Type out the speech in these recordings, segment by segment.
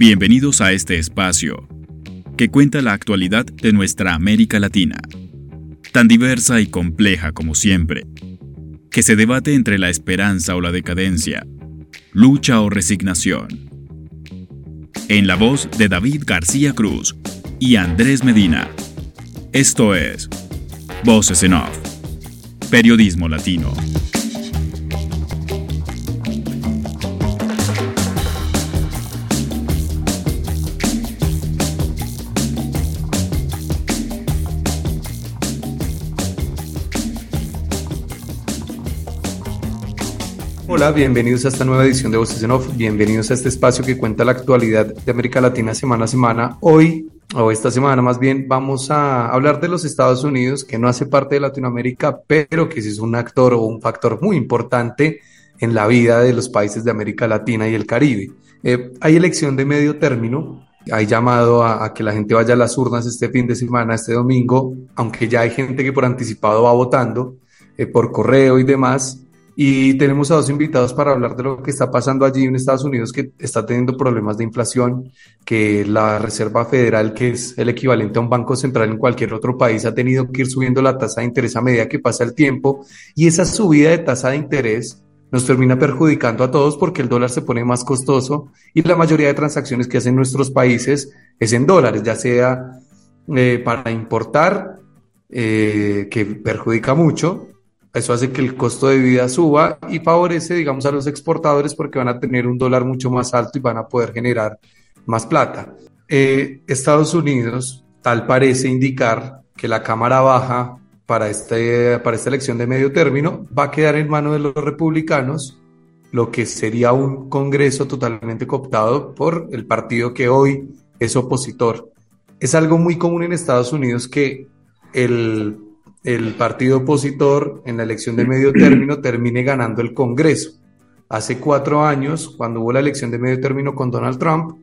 Bienvenidos a este espacio que cuenta la actualidad de nuestra América Latina, tan diversa y compleja como siempre, que se debate entre la esperanza o la decadencia, lucha o resignación. En la voz de David García Cruz y Andrés Medina. Esto es Voces en Off, Periodismo Latino. Hola, bienvenidos a esta nueva edición de Voces en Off. Bienvenidos a este espacio que cuenta la actualidad de América Latina semana a semana. Hoy, o esta semana más bien, vamos a hablar de los Estados Unidos, que no hace parte de Latinoamérica, pero que es un actor o un factor muy importante en la vida de los países de América Latina y el Caribe. Eh, hay elección de medio término, hay llamado a, que la gente vaya a las urnas este fin de semana, este domingo, aunque ya hay gente que por anticipado va votando eh, por correo y demás. Y tenemos a dos invitados para hablar de lo que está pasando allí en Estados Unidos, que está teniendo problemas de inflación, que la Reserva Federal, que es el equivalente a un banco central en cualquier otro país, ha tenido que ir subiendo la tasa de interés a medida que pasa el tiempo. Y esa subida de tasa de interés nos termina perjudicando a todos porque el dólar se pone más costoso y la mayoría de transacciones que hacen nuestros países es en dólares, ya sea eh, para importar, eh, que perjudica mucho, eso hace que el costo de vida suba y favorece, digamos, a los exportadores porque van a tener un dólar mucho más alto y van a poder generar más plata. Eh, Estados Unidos, tal parece indicar que la Cámara Baja para, este, para esta elección de medio término va a quedar en manos de los republicanos, lo que sería un Congreso totalmente cooptado por el partido que hoy es opositor. Es algo muy común en Estados Unidos que el el partido opositor en la elección de medio término termine ganando el Congreso. Hace cuatro años, cuando hubo la elección de medio término con Donald Trump,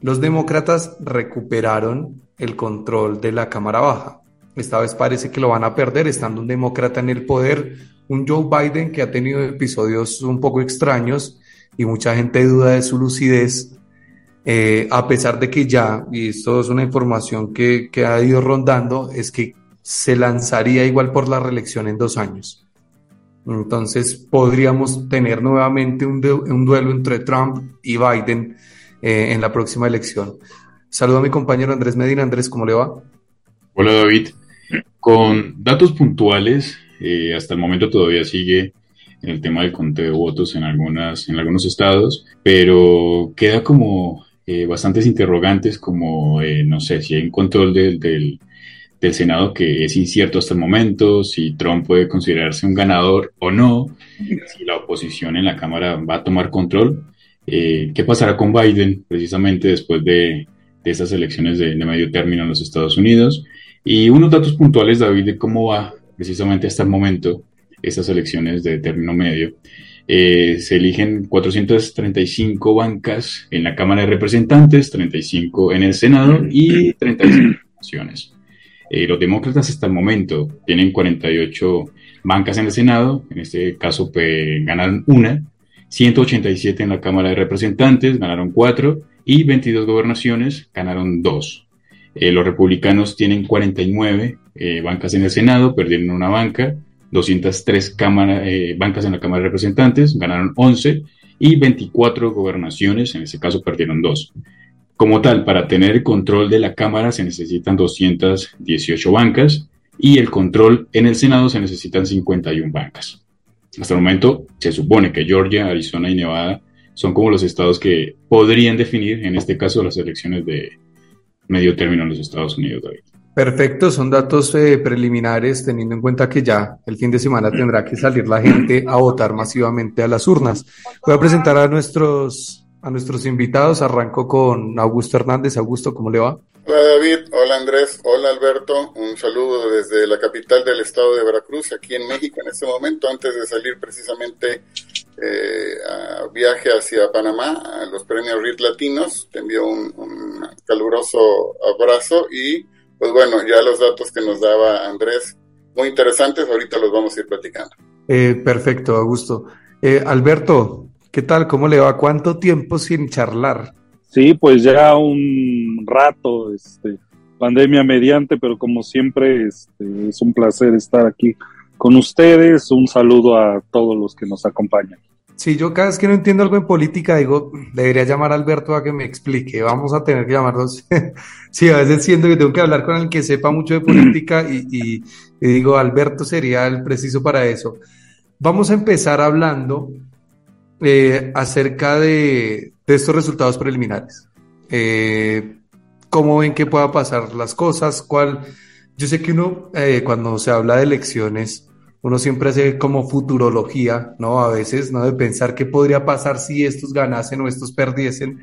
los demócratas recuperaron el control de la Cámara Baja. Esta vez parece que lo van a perder estando un demócrata en el poder, un Joe Biden que ha tenido episodios un poco extraños y mucha gente duda de su lucidez, eh, a pesar de que ya, y esto es una información que, que ha ido rondando, es que se lanzaría igual por la reelección en dos años. Entonces podríamos tener nuevamente un, duelo entre Trump y Biden eh, en la próxima elección. Saludo a mi compañero Andrés Medina. Andrés, ¿cómo le va? Hola David. Con datos puntuales, eh, hasta el momento todavía sigue el tema del conteo de votos en, algunas, en algunos estados, pero queda como eh, bastantes interrogantes como, no sé, si hay un control del Senado que es incierto hasta el momento, si Trump puede considerarse un ganador o no, si la oposición en la Cámara va a tomar control. Eh, ¿Qué pasará con Biden precisamente después de, de esas elecciones de, medio término en los Estados Unidos? Y unos datos puntuales, David, de cómo va precisamente hasta el momento esas elecciones de término medio. Eh, se eligen 435 bancas en la Cámara de Representantes, 35 en el Senado y 35 naciones. Eh, los demócratas hasta el momento tienen 48 bancas en el Senado, en este caso pues, ganaron una, 187 en la Cámara de Representantes, ganaron cuatro, y 22 gobernaciones, ganaron dos. Eh, los republicanos tienen 49 eh, bancas en el Senado, perdieron una banca, 203 bancas en la Cámara de Representantes, ganaron 11, y 24 gobernaciones, en este caso perdieron dos. Como tal, para tener control de la Cámara se necesitan 218 bancas y el control en el Senado se necesitan 51 bancas. Hasta el momento se supone que Georgia, Arizona y Nevada son como los estados que podrían definir, en este caso, las elecciones de medio término en los Estados Unidos, David. Perfecto, son datos eh, preliminares teniendo en cuenta que ya el fin de semana tendrá que salir la gente a votar masivamente a las urnas. Voy a presentar a nuestros a nuestros invitados. Arranco con Augusto Hernández. Augusto, ¿cómo le va? Hola David, hola Andrés, hola Alberto. Un saludo desde la capital del estado de Veracruz, aquí en México en este momento, antes de salir precisamente eh, a viaje hacia Panamá, a los premios RIT Latinos. Te envío un, caluroso abrazo y pues bueno, ya los datos que nos daba Andrés, muy interesantes, ahorita los vamos a ir platicando. Eh, perfecto, Augusto. Eh, Alberto, ¿Qué tal? ¿Cómo le va? ¿Cuánto tiempo sin charlar? Sí, pues ya un rato, este, pandemia mediante, pero como siempre, este, es un placer estar aquí con ustedes. Un saludo a todos los que nos acompañan. Sí, yo cada vez que no entiendo algo en política digo, debería llamar a Alberto a que me explique. Vamos a tener que llamarlos. sí, a veces siento que tengo que hablar con alguien que sepa mucho de política y, digo, Alberto sería el preciso para eso. Vamos a empezar hablando eh, acerca de, estos resultados preliminares. Eh, ¿Cómo ven que pueda pasar las cosas? ¿Cuál? Yo sé que uno, eh, cuando se habla de elecciones, uno siempre hace como futurología, ¿no? A veces, ¿no? De pensar qué podría pasar si estos ganasen o estos perdiesen.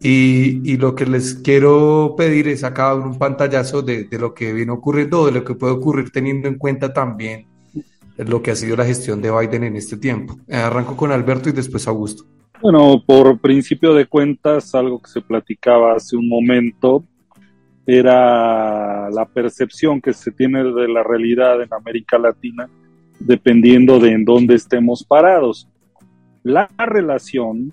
Y, lo que les quiero pedir es acá un pantallazo de, lo que viene ocurriendo, de lo que puede ocurrir teniendo en cuenta también lo que ha sido la gestión de Biden en este tiempo. Arranco con Alberto y después Augusto. Bueno, por principio de cuentas, algo que se platicaba hace un momento, era la percepción que se tiene de la realidad en América Latina dependiendo de en dónde estemos parados. La relación,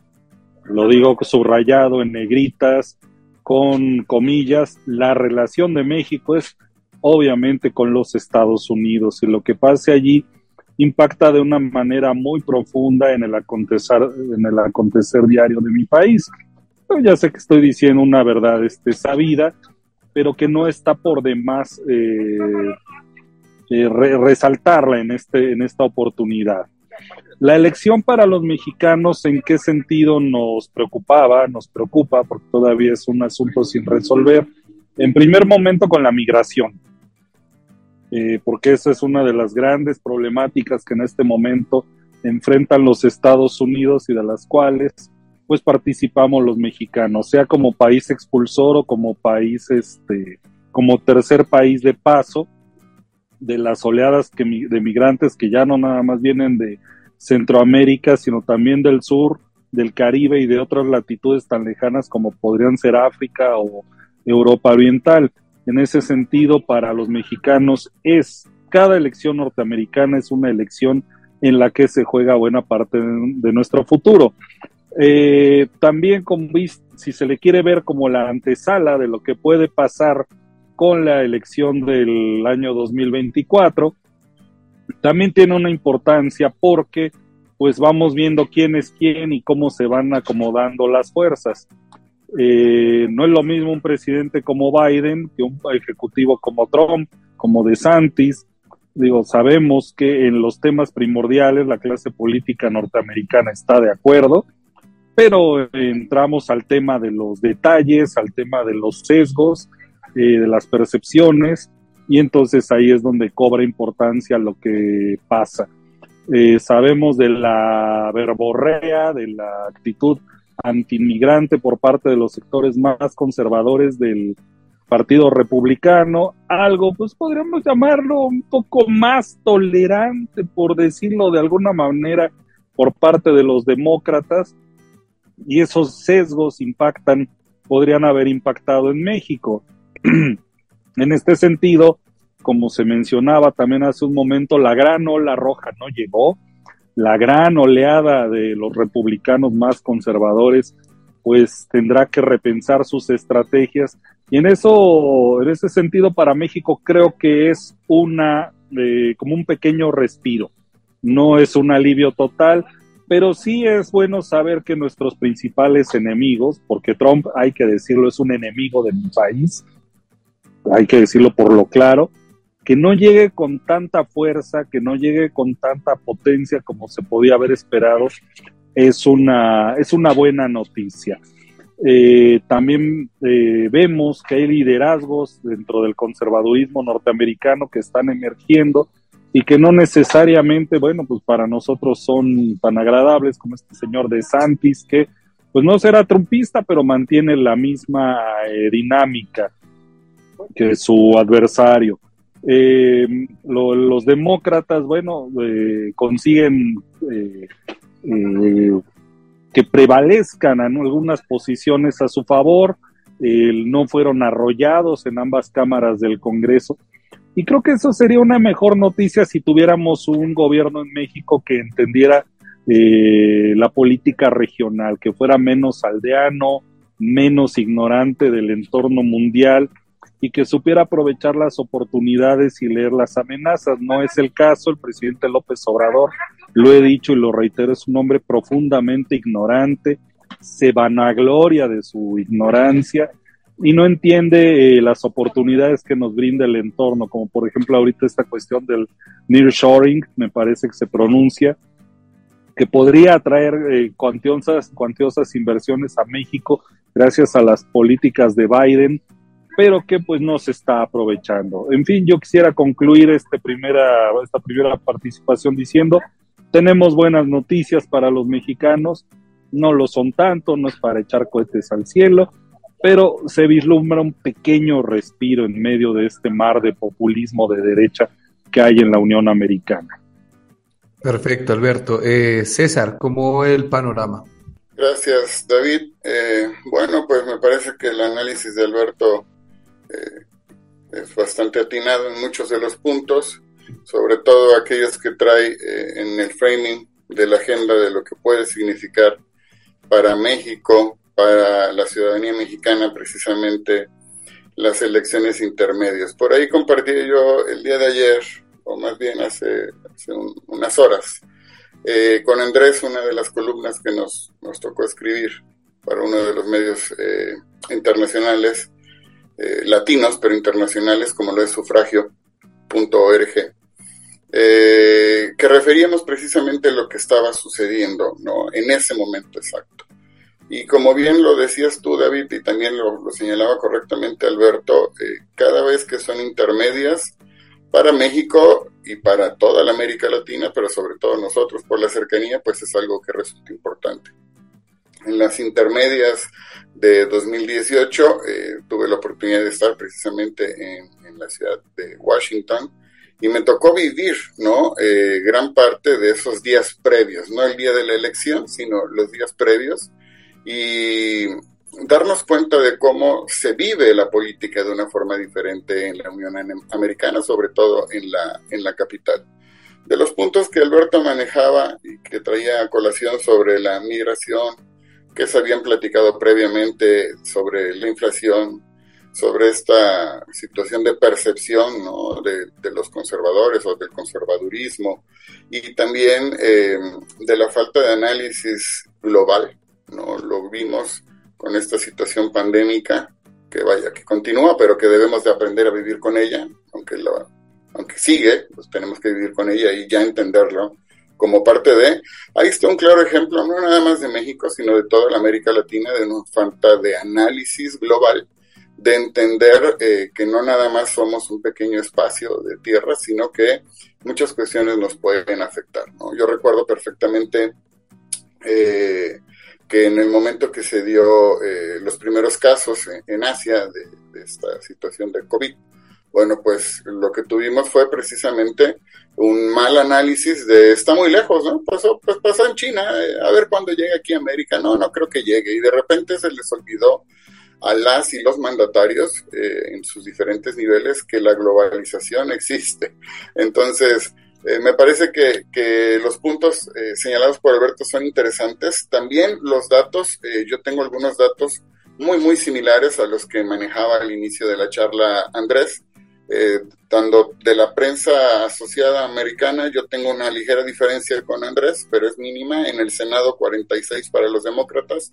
lo digo subrayado en negritas, con comillas, la relación de México es obviamente con los Estados Unidos y lo que pase allí impacta de una manera muy profunda en el acontecer, en el acontecer diario de mi país. Ya sé que estoy diciendo una verdad este, sabida, pero que no está por demás eh, eh, resaltarla este, en esta oportunidad. La elección para los mexicanos, ¿en qué sentido nos preocupaba? Nos preocupa porque todavía es un asunto sin resolver. En primer momento con la migración, eh, porque esa es una de las grandes problemáticas que en este momento enfrentan los Estados Unidos y de las cuales pues participamos los mexicanos, sea como país expulsor o como país, este, como tercer país de paso de las oleadas que, de migrantes que ya no nada más vienen de Centroamérica, sino también del sur, del Caribe y de otras latitudes tan lejanas como podrían ser África o Europa Oriental. En ese sentido, para los mexicanos es cada elección norteamericana es una elección en la que se juega buena parte de nuestro futuro. Eh, también, como, si se le quiere ver como la antesala de lo que puede pasar con la elección del año 2024, también tiene una importancia porque pues vamos viendo quién es quién y cómo se van acomodando las fuerzas. Eh, no es lo mismo un presidente como Biden que un ejecutivo como Trump, como DeSantis. Digo, sabemos que en los temas primordiales la clase política norteamericana está de acuerdo, pero entramos al tema de los detalles, al tema de los sesgos, eh, de las percepciones, y entonces ahí es donde cobra importancia lo que pasa. Eh, sabemos de la verborrea, de la actitud antiinmigrante por parte de los sectores más conservadores del Partido Republicano, algo pues podríamos llamarlo un poco más tolerante, por decirlo de alguna manera, por parte de los demócratas, y esos sesgos impactan, podrían haber impactado en México. en este sentido, como se mencionaba también hace un momento, la gran ola roja no llegó, la gran oleada de los republicanos más conservadores, pues tendrá que repensar sus estrategias. Y en eso, en ese sentido, para México creo que es una, eh, como un pequeño respiro. No es un alivio total, pero sí es bueno saber que nuestros principales enemigos, porque Trump, hay que decirlo, es un enemigo de mi país, hay que decirlo por lo claro, que no llegue con tanta fuerza, que no llegue con tanta potencia como se podía haber esperado, es una, es una buena noticia. Eh, también eh, vemos que hay liderazgos dentro del conservadurismo norteamericano que están emergiendo y que no necesariamente, bueno, pues para nosotros son tan agradables como este señor de Santis, que pues no será trumpista, pero mantiene la misma eh, dinámica que su adversario. Eh, los demócratas, bueno, eh, consiguen eh, que prevalezcan en algunas posiciones a su favor, no fueron arrollados en ambas cámaras del Congreso. Y creo que eso sería una mejor noticia si tuviéramos un gobierno en México que entendiera la política regional, que fuera menos aldeano, menos ignorante del entorno mundial y que supiera aprovechar las oportunidades y leer las amenazas. No es el caso, el presidente López Obrador, lo he dicho y lo reitero, es un hombre profundamente ignorante, se vanagloria de su ignorancia y no entiende eh, las oportunidades que nos brinda el entorno, como por ejemplo ahorita esta cuestión del nearshoring, me parece que se pronuncia, que podría atraer eh, cuantiosas, cuantiosas inversiones a México gracias a las políticas de Biden, pero que pues no se está aprovechando. En fin, yo quisiera concluir este primera, esta primera participación diciendo, tenemos buenas noticias para los mexicanos, no lo son tanto, no es para echar cohetes al cielo, pero se vislumbra un pequeño respiro en medio de este mar de populismo de derecha que hay en la Unión Americana. Perfecto, Alberto. Eh, César, ¿cómo el panorama? Gracias, David. Eh, bueno, pues me parece que el análisis de Alberto eh, es bastante atinado en muchos de los puntos, sobre todo aquellos que trae eh, en el framing de la agenda de lo que puede significar para México, para la ciudadanía mexicana, precisamente las elecciones intermedias. Por ahí compartí yo el día de ayer, o más bien hace, unas horas, eh, con Andrés una de las columnas que nos, nos tocó escribir para uno de los medios internacionales eh, latinos, pero internacionales, como lo es sufragio.org, eh, que referíamos precisamente lo que estaba sucediendo ¿no? en ese momento exacto. Y como bien lo decías tú, David, y también lo, señalaba correctamente Alberto, eh, cada vez que son intermedias para México y para toda la América Latina, pero sobre todo nosotros por la cercanía, pues es algo que resulta importante. En las intermedias de 2018 eh, tuve la oportunidad de estar precisamente en, la ciudad de Washington y me tocó vivir, ¿no? Eh, gran parte de esos días previos, no el día de la elección, sino los días previos y darnos cuenta de cómo se vive la política de una forma diferente en la Unión Americana, sobre todo en la, en la capital. De los puntos que Alberto manejaba y que traía a colación sobre la migración, que se habían platicado previamente sobre la inflación, sobre esta situación de percepción ¿no? de, los conservadores o del conservadurismo y también eh, de la falta de análisis global. ¿no? Lo vimos con esta situación pandémica que vaya, que continúa, pero que debemos de aprender a vivir con ella, aunque, la, aunque sigue, pues tenemos que vivir con ella y ya entenderlo como parte de, ahí está un claro ejemplo, no nada más de México, sino de toda la América Latina, de una falta de análisis global, de entender eh, que no nada más somos un pequeño espacio de tierra, sino que muchas cuestiones nos pueden afectar. Yo recuerdo perfectamente eh, que en el momento que se dio eh, los primeros casos en, Asia de, de, esta situación del COVID, bueno, pues lo que tuvimos fue precisamente un mal análisis de está muy lejos, ¿no? Pasó, pues pasó en China, eh, a ver cuándo llega aquí a América, no, no creo que llegue. Y de repente se les olvidó a las y los mandatarios eh, en sus diferentes niveles que la globalización existe. Entonces, eh, me parece que, que los puntos señalados por Alberto son interesantes. También los datos, yo tengo algunos datos muy, muy similares a los que manejaba al inicio de la charla Andrés eh, tanto de la prensa asociada americana, yo tengo una ligera diferencia con Andrés, pero es mínima. En el Senado 46 para los demócratas,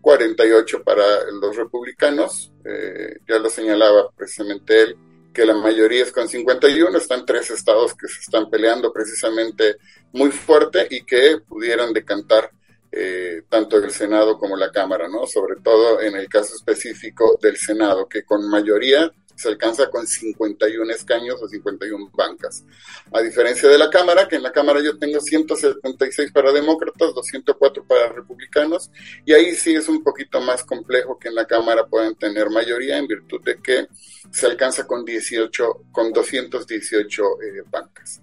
48 para los republicanos. Eh, ya lo señalaba precisamente él, que la mayoría es con 51. Están tres estados que se están peleando precisamente muy fuerte y que pudieran decantar eh, tanto el Senado como la Cámara, ¿no? Sobre todo en el caso específico del Senado, que con mayoría se alcanza con 51 escaños o 51 bancas. A diferencia de la Cámara, que en la Cámara yo tengo 176 para demócratas, 204 para republicanos, y ahí sí es un poquito más complejo que en la Cámara puedan tener mayoría en virtud de que se alcanza con 18, con 218 eh, bancas.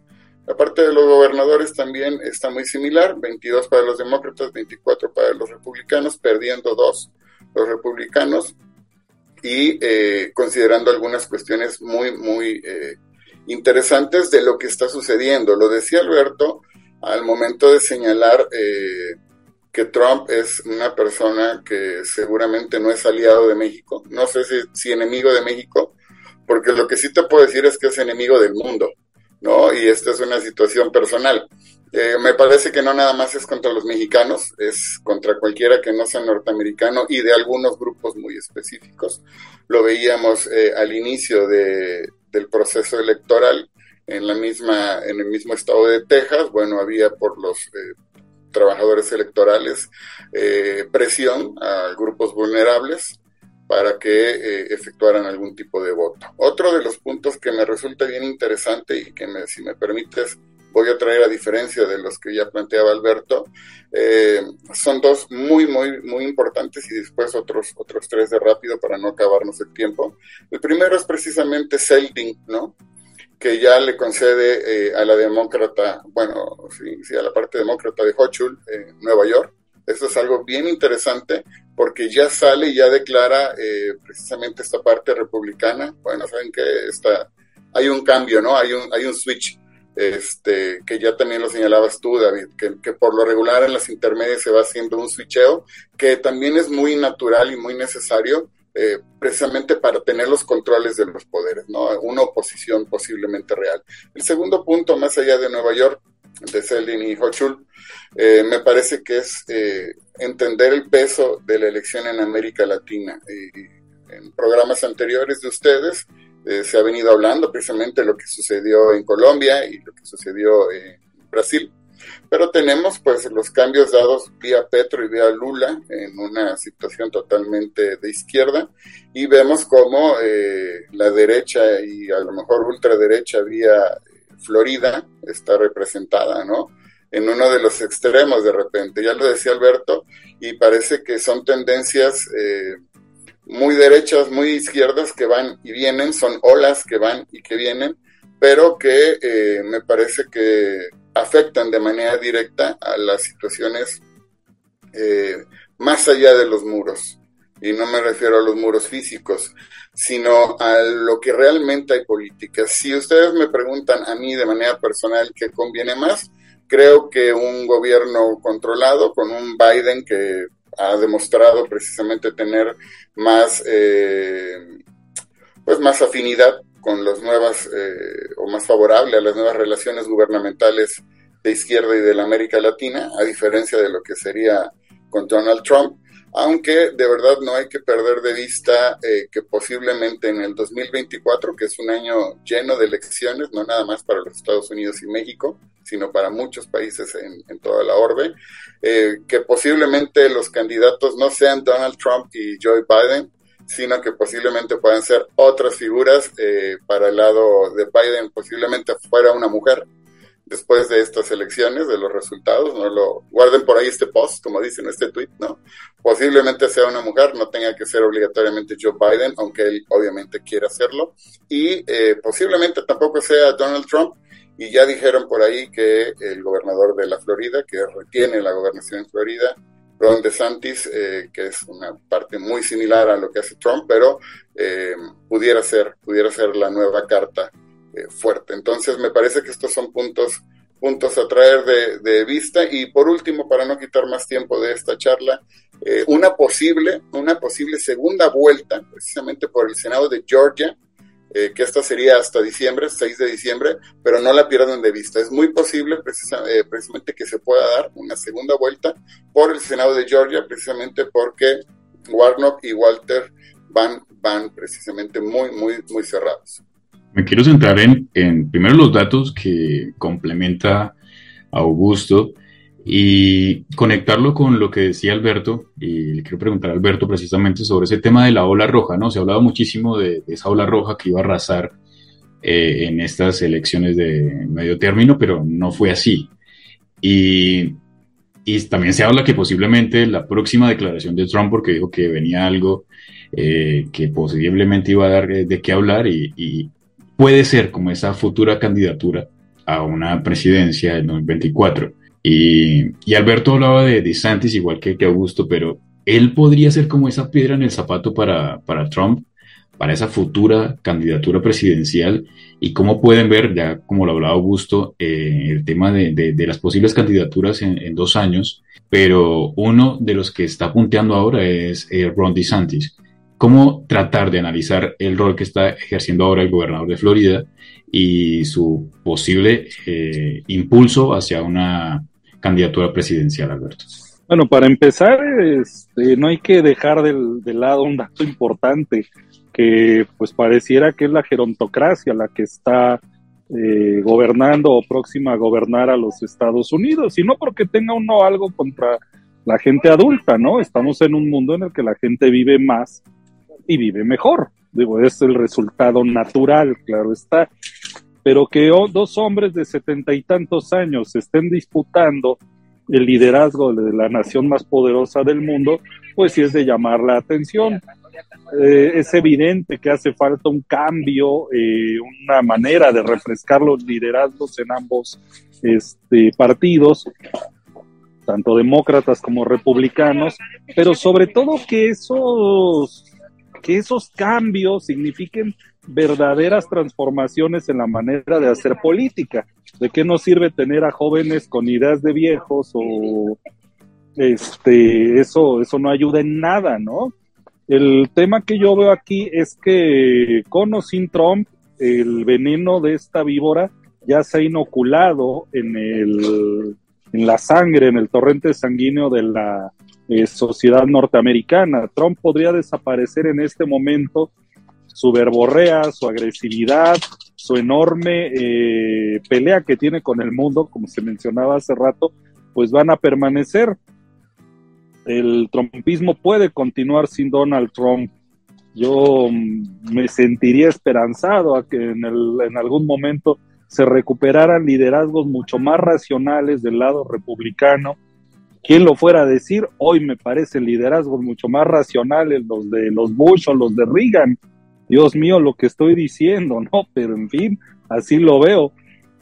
La parte de los gobernadores también está muy similar, 22 para los demócratas, 24 para los republicanos, perdiendo dos los republicanos, y eh, considerando algunas cuestiones muy, muy eh, interesantes de lo que está sucediendo. Lo decía Alberto al momento de señalar eh, que Trump es una persona que seguramente no es aliado de México, no sé si, si enemigo de México, porque lo que sí te puedo decir es que es enemigo del mundo, ¿no? Y esta es una situación personal. Eh, me parece que no nada más es contra los mexicanos, es contra cualquiera que no sea norteamericano y de algunos grupos muy específicos. Lo veíamos eh, al inicio de, del proceso electoral en la misma, en el mismo estado de Texas. Bueno, había por los eh, trabajadores electorales presión a grupos vulnerables para que efectuaran algún tipo de voto. Otro de los puntos que me resulta bien interesante y que me, si me permites voy a traer a diferencia de los que ya planteaba Alberto, eh, son dos muy, muy, muy importantes y después otros, otros tres de rápido para no acabarnos el tiempo. El primero es precisamente Seldin, ¿no? que ya le concede eh, a la demócrata, bueno, sí, a la parte demócrata de Hochul, en Nueva York. Eso es algo bien interesante porque ya sale y ya declara eh, precisamente esta parte republicana. Bueno, saben que está, hay un cambio, ¿no? Hay un, hay un switch este, que ya también lo señalabas tú, David, que, por lo regular en las intermedias se va haciendo un switcheo, que también es muy natural y muy necesario, eh, precisamente para tener los controles de los poderes, ¿no? Una oposición posiblemente real. El segundo punto, más allá de Nueva York, de Selin y Hochul, eh, me parece que es eh, entender el peso de la elección en América Latina. Y, en programas anteriores de ustedes, eh, se ha venido hablando precisamente lo que sucedió en Colombia y lo que sucedió en Brasil. Pero tenemos pues los cambios dados vía Petro y vía Lula en una situación totalmente de izquierda y vemos cómo eh, la derecha y a lo mejor ultraderecha vía Florida está representada, ¿no? En uno de los extremos de repente, ya lo decía Alberto, y parece que son tendencias eh, muy derechas, muy izquierdas que van y vienen, son olas que van y que vienen, pero que eh, me parece que afectan de manera directa a las situaciones eh, más allá de los muros. Y no me refiero a los muros físicos, sino a lo que realmente hay política. Si ustedes me preguntan a mí de manera personal qué conviene más, creo que un gobierno controlado con un Biden que ha demostrado precisamente tener más, eh, pues más afinidad con las nuevas, eh, o más favorable a las nuevas relaciones gubernamentales de izquierda y de la América Latina, a diferencia de lo que sería con Donald Trump, aunque de verdad no hay que perder de vista eh, que posiblemente en el 2024, que es un año lleno de elecciones, no nada más para los Estados Unidos y México, sino para muchos países en, toda la orbe, eh, que posiblemente los candidatos no sean Donald Trump y Joe Biden, sino que posiblemente puedan ser otras figuras eh, para el lado de Biden, posiblemente fuera una mujer después de estas elecciones, de los resultados, no lo guarden por ahí este post, como dicen este tweet, ¿no? Posiblemente sea una mujer, no tenga que ser obligatoriamente Joe Biden, aunque él obviamente quiera hacerlo, y eh, posiblemente tampoco sea Donald Trump, y ya dijeron por ahí que el gobernador de la Florida, que retiene la gobernación en Florida, Ron DeSantis, eh, que es una parte muy similar a lo que hace Trump, pero eh, pudiera ser, pudiera ser la nueva carta eh, fuerte. Entonces me parece que estos son puntos, puntos a traer de, vista. Y por último, para no quitar más tiempo de esta charla, eh, una posible, una posible segunda vuelta, precisamente por el Senado de Georgia, eh, que esta sería hasta diciembre, 6 de diciembre, pero no la pierdan de vista. Es muy posible precisamente que se pueda dar una segunda vuelta por el Senado de Georgia, precisamente porque Warnock y Walter van, van precisamente muy, muy, muy cerrados. Me quiero centrar en, en primero los datos que complementa Augusto y conectarlo con lo que decía Alberto, y le quiero preguntar a Alberto precisamente sobre ese tema de la ola roja, ¿no? Se ha hablado muchísimo de, esa ola roja que iba a arrasar eh, en estas elecciones de medio término, pero no fue así. Y, y, también se habla que posiblemente la próxima declaración de Trump, porque dijo que venía algo eh, que posiblemente iba a dar de qué hablar y, puede ser como esa futura candidatura a una presidencia en 2024. Y, y Alberto hablaba de DeSantis igual que, que Augusto, pero él podría ser como esa piedra en el zapato para, para Trump, para esa futura candidatura presidencial y cómo pueden ver, ya como lo hablaba Augusto, eh, el tema de, las posibles candidaturas en, dos años, pero uno de los que está punteando ahora es eh, Ron DeSantis. ¿Cómo tratar de analizar el rol que está ejerciendo ahora el gobernador de Florida y su posible eh, impulso hacia una candidatura presidencial, Alberto? Bueno, para empezar, este, no hay que dejar de lado un dato importante que pues pareciera que es la gerontocracia la que está eh, gobernando o próxima a gobernar a los Estados Unidos, y no porque tenga uno algo contra la gente adulta, ¿no? Estamos en un mundo en el que la gente vive más y vive mejor. Digo, es el resultado natural, claro está. Pero que dos hombres de setenta y tantos años estén disputando el liderazgo de la nación más poderosa del mundo, pues sí es de llamar la atención. Eh, es evidente que hace falta un cambio, eh, una manera de refrescar los liderazgos en ambos este, partidos, tanto demócratas como republicanos, pero sobre todo que esos, que esos cambios signifiquen verdaderas transformaciones en la manera de hacer política. ¿De qué nos sirve tener a jóvenes con ideas de viejos o este eso eso no ayuda en nada, ¿no? El tema que yo veo aquí es que con o sin Trump, el veneno de esta víbora ya se ha inoculado en, el, en la sangre, en el torrente sanguíneo de la eh, sociedad norteamericana. Trump podría desaparecer en este momento su verborrea, su agresividad, su enorme eh, pelea que tiene con el mundo, como se mencionaba hace rato, pues van a permanecer el trumpismo puede continuar sin Donald Trump. Yo mm, me sentiría esperanzado a que en, en algún momento se recuperaran liderazgos mucho más racionales del lado republicano. Quien lo fuera a decir, hoy me parecen liderazgos mucho más racionales los de los Bush o los de Reagan. Dios mío, lo que estoy diciendo, ¿no? Pero en fin, así lo veo.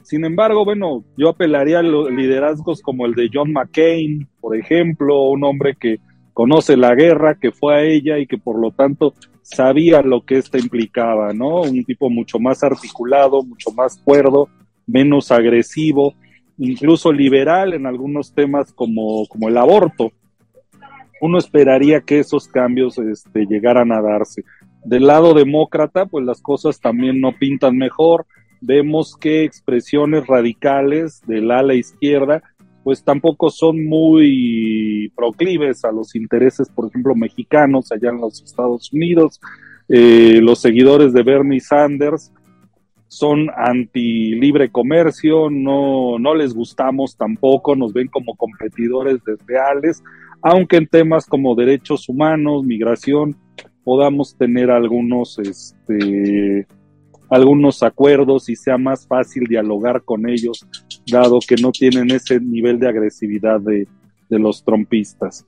Sin embargo, bueno, yo apelaría a liderazgos como el de John McCain, por ejemplo, un hombre que conoce la guerra, que fue a ella y que por lo tanto sabía lo que esta implicaba, ¿no? Un tipo mucho más articulado, mucho más cuerdo, menos agresivo, incluso liberal en algunos temas como, como el aborto. Uno esperaría que esos cambios este, llegaran a darse. Del lado demócrata, pues las cosas también no pintan mejor vemos que expresiones radicales del ala izquierda pues tampoco son muy proclives a los intereses, por ejemplo, mexicanos allá en los Estados Unidos. Eh, los seguidores de Bernie Sanders son anti libre comercio, no, no les gustamos tampoco, nos ven como competidores desleales, aunque en temas como derechos humanos, migración, podamos tener algunos este, algunos acuerdos y sea más fácil dialogar con ellos, dado que no tienen ese nivel de agresividad de, los trompistas.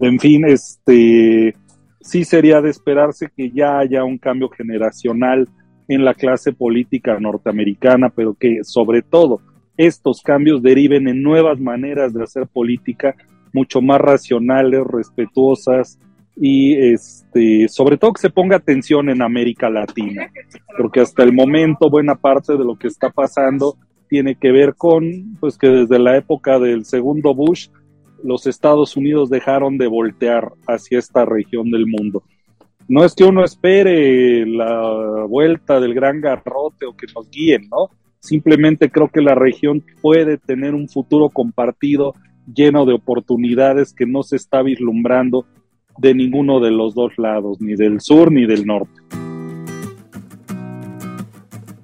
En fin, este sí sería de esperarse que ya haya un cambio generacional en la clase política norteamericana, pero que sobre todo estos cambios deriven en nuevas maneras de hacer política mucho más racionales, respetuosas, y este, sobre todo que se ponga atención en América Latina, porque hasta el momento buena parte de lo que está pasando tiene que ver con, pues que desde la época del segundo Bush, los Estados Unidos dejaron de voltear hacia esta región del mundo. No es que uno espere la vuelta del gran garrote o que nos guíen, ¿no? Simplemente creo que la región puede tener un futuro compartido lleno de oportunidades que no se está vislumbrando de ninguno de los dos lados, ni del sur ni del norte.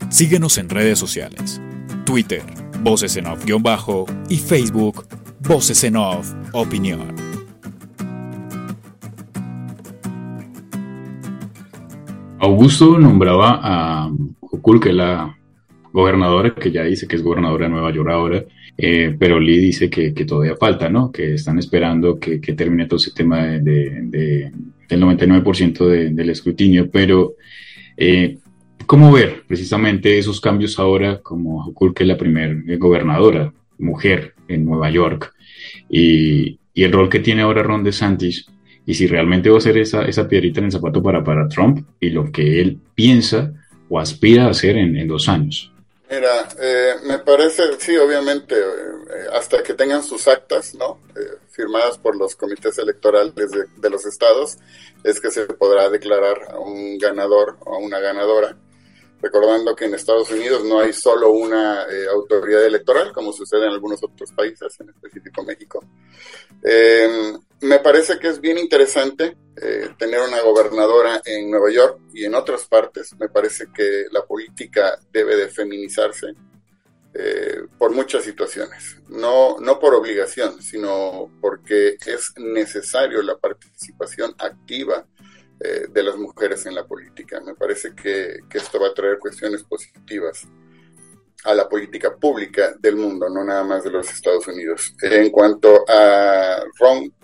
Síguenos en redes sociales. Twitter, Voces en Off-Bajo y Facebook, Voces en Off Opinión. Augusto nombraba a Okul, que es la gobernadora, que ya dice que es gobernadora de Nueva York ahora, eh, pero Lee dice que, todavía falta, ¿no? Que están esperando que, termine todo ese tema de, del 99% del escrutinio, pero eh, ¿cómo ver precisamente esos cambios ahora como Hukul, que es la primera gobernadora mujer en Nueva York, y, y, el rol que tiene ahora Ron DeSantis, y si realmente va a ser esa, esa piedrita en el zapato para, para Trump y lo que él piensa o aspira a hacer en, dos años. Mira, eh, me parece, sí, obviamente, eh, hasta que tengan sus actas, ¿no? Eh, firmadas por los comités electorales de, de, los estados, es que se podrá declarar a un ganador o a una ganadora recordando que en Estados Unidos no hay solo una eh, autoridad electoral, como sucede en algunos otros países, en específico México. Eh, me parece que es bien interesante eh, tener una gobernadora en Nueva York y en otras partes. Me parece que la política debe de feminizarse por muchas situaciones, no, no por obligación, sino porque es necesario la participación activa eh, de las mujeres en la política. Me parece que, esto va a traer cuestiones positivas a la política pública del mundo, no nada más de los Estados Unidos. En cuanto a Ron,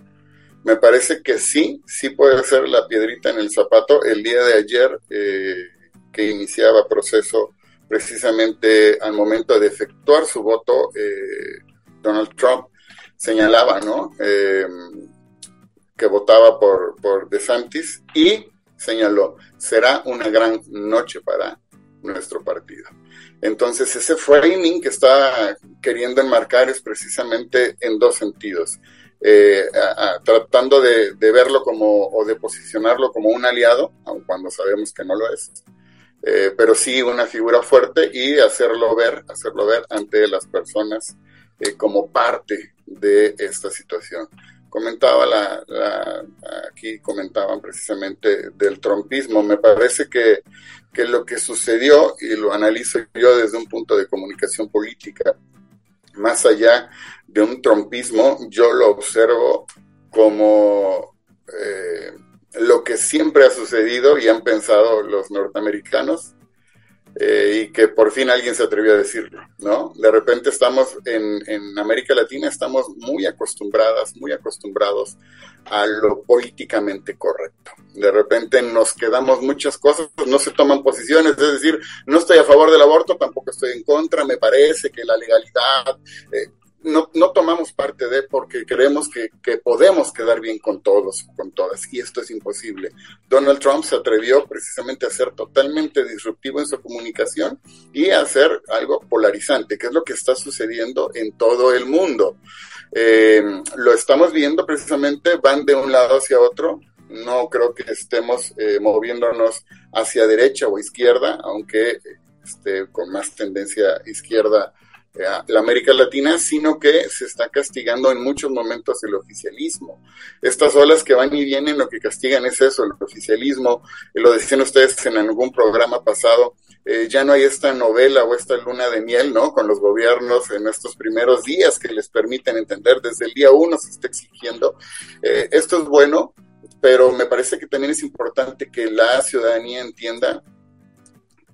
me parece que sí, sí puede ser la piedrita en el zapato. El día de ayer, eh, que iniciaba proceso precisamente al momento de efectuar su voto, eh, Donald Trump señalaba, ¿no? que votaba por, por DeSantis y señaló, será una gran noche para nuestro partido. Entonces, ese framing que está queriendo enmarcar es precisamente en dos sentidos. Eh, tratando de, verlo como o de posicionarlo como un aliado, aun cuando sabemos que no lo es, eh, pero sí una figura fuerte y hacerlo ver, hacerlo ver ante las personas eh, como parte de esta situación comentaba la, aquí comentaban precisamente del trompismo. Me parece que, que, lo que sucedió, y lo analizo yo desde un punto de comunicación política, más allá de un trompismo, yo lo observo como eh, lo que siempre ha sucedido y han pensado los norteamericanos, eh, y que por fin alguien se atrevió a decirlo, ¿no? De repente estamos en, en, América Latina, estamos muy acostumbradas, muy acostumbrados a lo políticamente correcto. De repente nos quedamos muchas cosas, no se toman posiciones, es decir, no estoy a favor del aborto, tampoco estoy en contra, me parece que la legalidad, eh, no, no tomamos parte de porque creemos que, que, podemos quedar bien con todos, con todas, y esto es imposible. Donald Trump se atrevió precisamente a ser totalmente disruptivo en su comunicación y a hacer algo polarizante, que es lo que está sucediendo en todo el mundo. Eh, lo estamos viendo precisamente, van de un lado hacia otro, no creo que estemos eh, moviéndonos hacia derecha o izquierda, aunque esté con más tendencia izquierda la América Latina, sino que se está castigando en muchos momentos el oficialismo. Estas olas que van y vienen lo que castigan es eso, el oficialismo. lo decían ustedes en algún programa pasado, eh, ya no hay esta novela o esta luna de miel, ¿no? Con los gobiernos en estos primeros días que les permiten entender, desde el día uno se está exigiendo. Eh, esto es bueno, pero me parece que también es importante que la ciudadanía entienda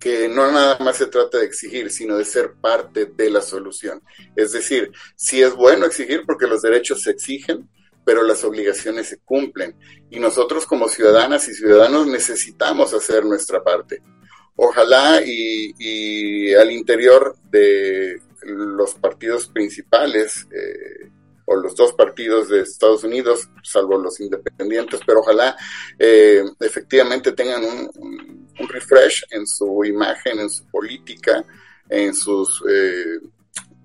que no nada más se trata de exigir, sino de ser parte de la solución. Es decir, sí es bueno exigir porque los derechos se exigen, pero las obligaciones se cumplen. Y nosotros como ciudadanas y ciudadanos necesitamos hacer nuestra parte. Ojalá y, al interior de los partidos principales, eh, o los dos partidos de Estados Unidos, salvo los independientes, pero ojalá eh, efectivamente tengan un, refresh en su imagen, en su política, en sus, eh,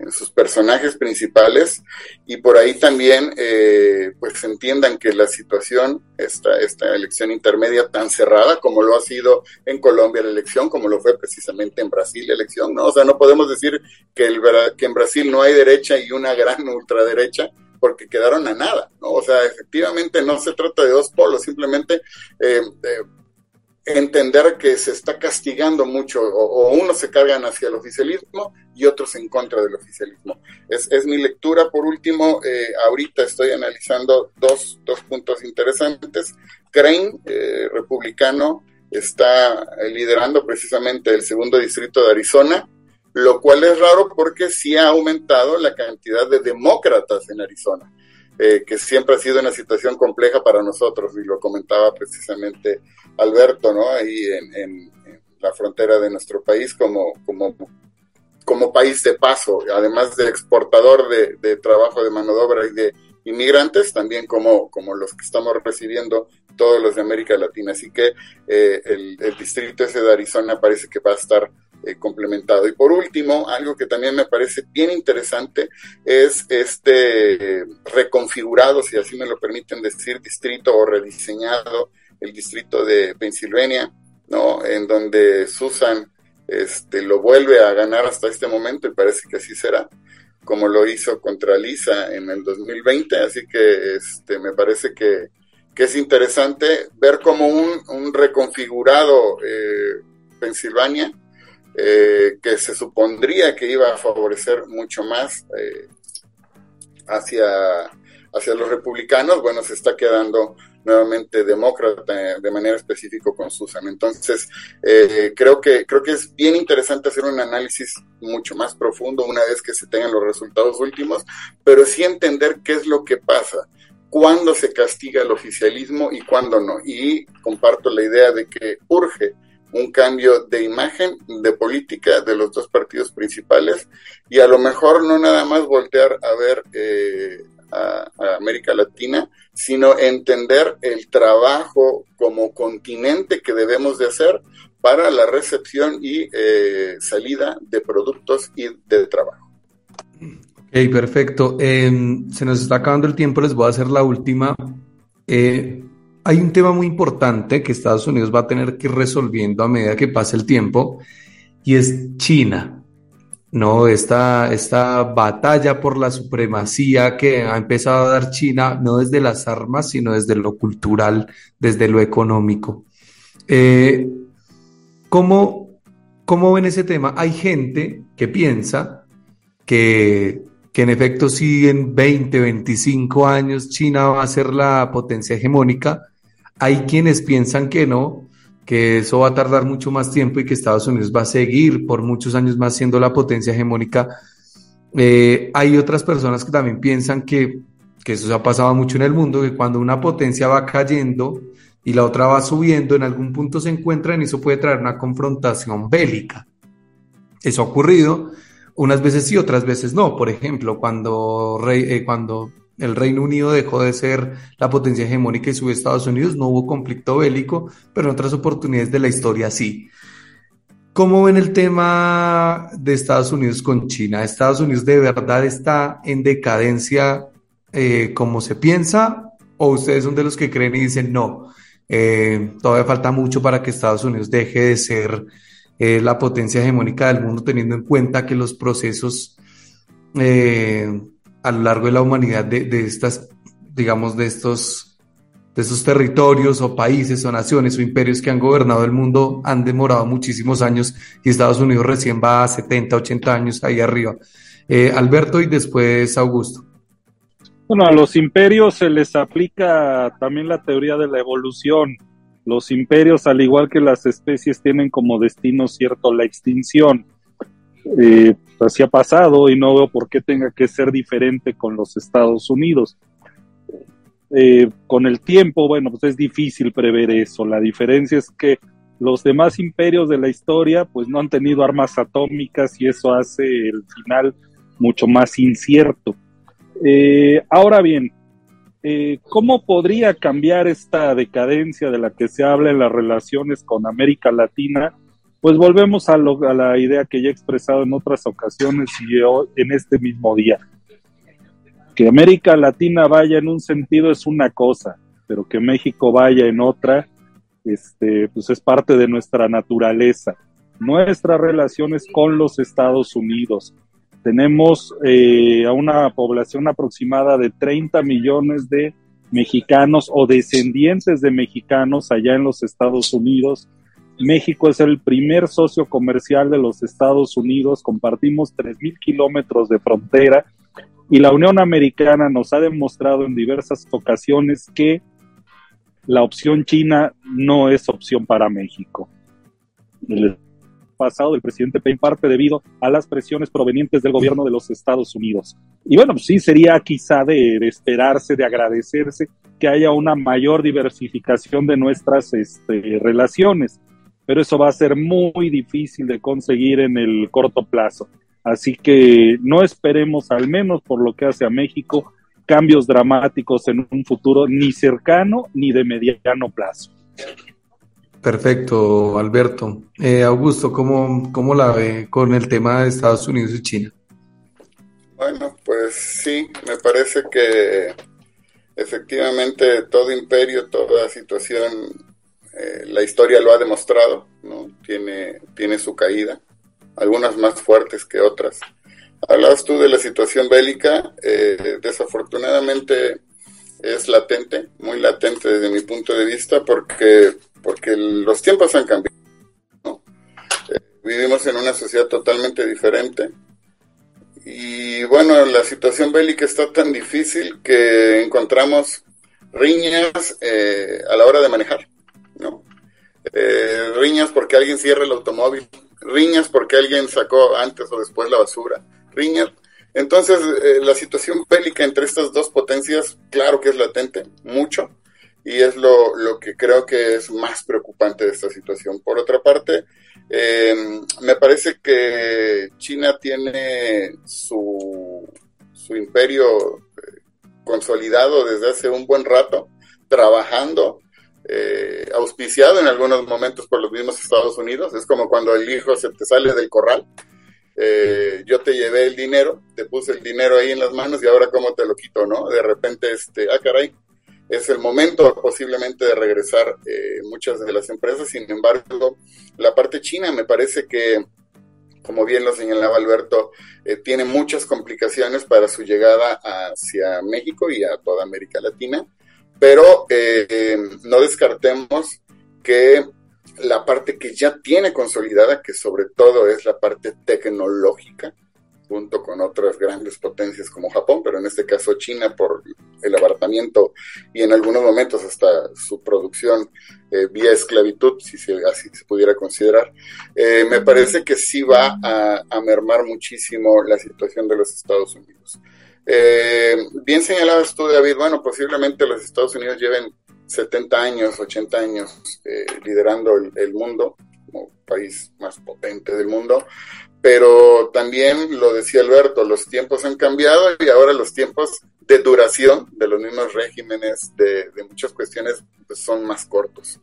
en sus personajes principales y por ahí también eh, pues entiendan que la situación, esta, esta elección intermedia tan cerrada como lo ha sido en Colombia la elección, como lo fue precisamente en Brasil la elección, ¿no? O sea, no podemos decir que, el, que en Brasil no hay derecha y una gran ultraderecha, porque quedaron a nada, ¿no? O sea, efectivamente no se trata de dos polos, simplemente eh, eh, entender que se está castigando mucho, o, unos se cargan hacia el oficialismo y otros en contra del oficialismo. Es, mi lectura. Por último, eh, ahorita estoy analizando dos, dos puntos interesantes. Crane, republicano, está liderando precisamente el segundo distrito de Arizona lo cual es raro porque sí ha aumentado la cantidad de demócratas en Arizona, eh, que siempre ha sido una situación compleja para nosotros, y lo comentaba precisamente Alberto, ¿no? Ahí en, la frontera de nuestro país como, como, como país de paso, además de exportador de, trabajo de mano de obra y de inmigrantes, también como, como los que estamos recibiendo todos los de América Latina. Así que eh, el, distrito ese de Arizona parece que va a estar eh, complementado. Y por último, algo que también me parece bien interesante es este reconfigurado, si así me lo permiten decir, distrito o rediseñado, el distrito de Pensilvania, ¿no? En donde Susan este, lo vuelve a ganar hasta este momento y parece que así será como lo hizo contra Lisa en el 2020, así que este, me parece que, es interesante ver como un, reconfigurado eh, Pensilvania, eh, que se supondría que iba a favorecer mucho más eh, hacia, hacia los republicanos, bueno, se está quedando nuevamente demócrata de manera específica con Susan. Entonces, eh, creo, que, creo que es bien interesante hacer un análisis mucho más profundo una vez que se tengan los resultados últimos, pero sí entender qué es lo que pasa, cuándo se castiga el oficialismo y cuándo no. Y comparto la idea de que urge un cambio de imagen, de política de los dos partidos principales y a lo mejor no nada más voltear a ver eh, a, América Latina, sino entender el trabajo como continente que debemos de hacer para la recepción y eh, salida de productos y de trabajo. Ok, perfecto. Em, se nos está acabando el tiempo, les voy a hacer la última. Eh, hay un tema muy importante que Estados Unidos va a tener que ir resolviendo a medida que pase el tiempo y es China. No, esta, esta batalla por la supremacía que ha empezado a dar China, no desde las armas, sino desde lo cultural, desde lo económico. Eh, ¿cómo, ¿Cómo ven ese tema? Hay gente que piensa que, que en efecto si en 20, 25 años China va a ser la potencia hegemónica. Hay quienes piensan que no, que eso va a tardar mucho más tiempo y que Estados Unidos va a seguir por muchos años más siendo la potencia hegemónica. Eh, hay otras personas que también piensan que, eso se ha pasado mucho en el mundo, que cuando una potencia va cayendo y la otra va subiendo, en algún punto se encuentran y eso puede traer una confrontación bélica. Eso ha ocurrido unas veces sí, otras veces no. Por ejemplo, cuando, eh, cuando el Reino Unido dejó de ser la potencia hegemónica y subió a Estados Unidos, no hubo conflicto bélico, pero en otras oportunidades de la historia sí. ¿Cómo ven el tema de Estados Unidos con China? ¿Estados Unidos de verdad está en decadencia eh, como se piensa? ¿O ustedes son de los que creen y dicen no? Eh, todavía falta mucho para que Estados Unidos deje de ser eh, la potencia hegemónica del mundo, teniendo en cuenta que los procesos a lo largo de la humanidad de, de estas, digamos, de estos, de estos territorios o países o naciones o imperios que han gobernado el mundo han demorado muchísimos años y Estados Unidos recién va a 70, 80 años ahí arriba. Eh, Alberto y después Augusto. Bueno, a los imperios se les aplica también la teoría de la evolución. Los imperios, al igual que las especies, tienen como destino cierto la extinción. Eh, así ha pasado y no veo por qué tenga que ser diferente con los Estados Unidos. Eh, con el tiempo, bueno, pues es difícil prever eso. La diferencia es que los demás imperios de la historia pues no han tenido armas atómicas y eso hace el final mucho más incierto. Eh, ahora bien, eh, ¿cómo podría cambiar esta decadencia de la que se habla en las relaciones con América Latina? Pues volvemos a, la idea que ya he expresado en otras ocasiones y en este mismo día. Que América Latina vaya en un sentido es una cosa, pero que México vaya en otra, este, pues es parte de nuestra naturaleza. Nuestras relaciones con los Estados Unidos. Tenemos eh, a una población aproximada de 30 millones de mexicanos o descendientes de mexicanos allá en los Estados Unidos México es el primer socio comercial de los Estados Unidos, compartimos 3.000 kilómetros de frontera y la Unión Americana nos ha demostrado en diversas ocasiones que la opción china no es opción para México. El pasado del presidente en parte debido a las presiones provenientes del gobierno de los Estados Unidos. Y bueno, sí sería quizá de, esperarse, de agradecerse que haya una mayor diversificación de nuestras este, relaciones pero eso va a ser muy difícil de conseguir en el corto plazo. Así que no esperemos, al menos por lo que hace a México, cambios dramáticos en un futuro ni cercano ni de mediano plazo. Perfecto, Alberto. Eh, Augusto, ¿cómo, ¿cómo la ve con el tema de Estados Unidos y China? Bueno, pues sí, me parece que efectivamente todo imperio, toda situación, la historia lo ha demostrado, ¿no? Tiene, tiene su caída, algunas más fuertes que otras. Hablabas tú de la situación bélica, eh, desafortunadamente es latente, muy latente desde mi punto de vista, porque, porque los tiempos han cambiado. Eh, vivimos en una sociedad totalmente diferente. Y bueno, la situación bélica está tan difícil que encontramos riñas eh, a la hora de manejar, ¿no? Riñas porque alguien cierra el automóvil, riñas porque alguien sacó antes o después la basura, riñas. Entonces, eh, la situación bélica entre estas dos potencias, claro que es latente, mucho, y es lo, lo que creo que es más preocupante de esta situación. Por otra parte, eh, me parece que China tiene su, su imperio eh, consolidado desde hace un buen rato, trabajando, auspiciado en algunos momentos por los mismos Estados Unidos. Es como cuando el hijo se te sale del corral eh, yo te llevé el dinero, te puse el dinero ahí en las manos y ahora cómo te lo quito, ¿no? De repente, este, ah, caray, es el momento posiblemente de regresar eh, muchas de las empresas, sin embargo, la parte china me parece que, como bien lo señalaba Alberto, eh, tiene muchas complicaciones para su llegada hacia México y a toda América Latina, pero no descartemos que la parte que ya tiene consolidada, que sobre todo es la parte tecnológica, junto con otras grandes potencias como Japón, pero en este caso China por el abaratamiento y en algunos momentos hasta su producción eh, vía esclavitud, si así se pudiera considerar, eh, me parece que sí va a, mermar muchísimo la situación de los Estados Unidos. Eh, bien señalabas tú, David, bueno, posiblemente los Estados Unidos lleven 70 años, 80 años eh, liderando el, mundo, como país más potente del mundo, pero también lo decía Alberto, los tiempos han cambiado y ahora los tiempos de duración de los mismos regímenes, de, muchas cuestiones, pues son más cortos.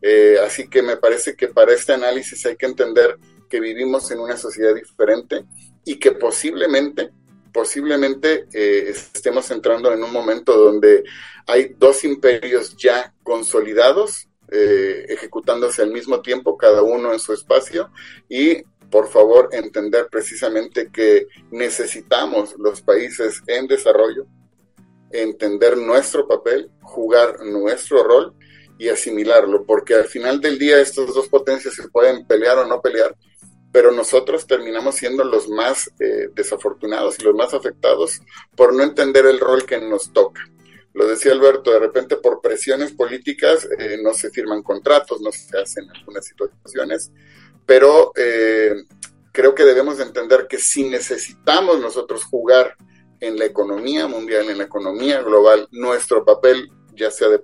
Eh, así que me parece que para este análisis hay que entender que vivimos en una sociedad diferente y que posiblemente posiblemente eh, estemos entrando en un momento donde hay dos imperios ya consolidados, eh, ejecutándose al mismo tiempo, cada uno en su espacio, y por favor entender precisamente que necesitamos los países en desarrollo, entender nuestro papel, jugar nuestro rol y asimilarlo, porque al final del día estos dos potencias se pueden pelear o no pelear, pero nosotros terminamos siendo los más eh, desafortunados y los más afectados por no entender el rol que nos toca. Lo decía Alberto, de repente por presiones políticas eh, no se firman contratos, no se hacen algunas situaciones, pero eh, creo que debemos entender que si necesitamos nosotros jugar en la economía mundial, en la economía global, nuestro papel, ya sea de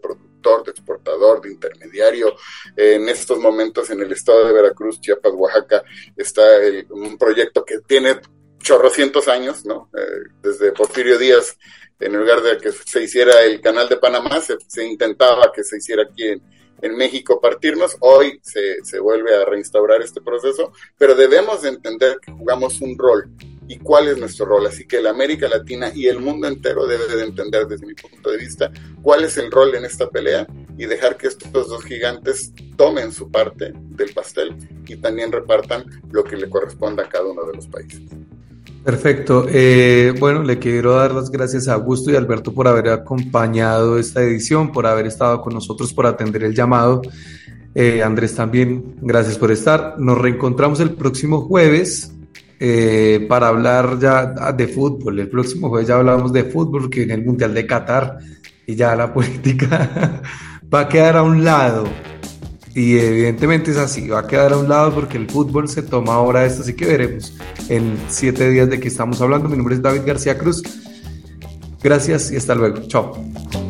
de exportador, de intermediario. en estos momentos en el estado de Veracruz, Chiapas, Oaxaca, está un proyecto que tiene chorrocientos años, ¿no? Eh, desde Porfirio Díaz, en lugar de que se hiciera el canal de Panamá, se, intentaba que se hiciera aquí en, en México partirnos. Hoy se, se, vuelve a reinstaurar este proceso, pero debemos de entender que jugamos un rol y cuál es nuestro rol. Así que la América Latina y el mundo entero debe de entender desde mi punto de vista cuál es el rol en esta pelea y dejar que estos dos gigantes tomen su parte del pastel y también repartan lo que le corresponda a cada uno de los países. Perfecto. Eh, bueno, le quiero dar las gracias a Augusto y Alberto por haber acompañado esta edición, por haber estado con nosotros, por atender el llamado. Eh, Andrés también, gracias por estar. Nos reencontramos el próximo jueves eh, para hablar ya de fútbol. El próximo jueves ya hablamos de fútbol, que viene el Mundial de Qatar y ya la política va a quedar a un lado. Y evidentemente es así, va a quedar a un lado porque el fútbol se toma ahora esto, así que veremos en siete días de qué estamos hablando. Mi nombre es David García Cruz. Gracias y hasta luego. Chao.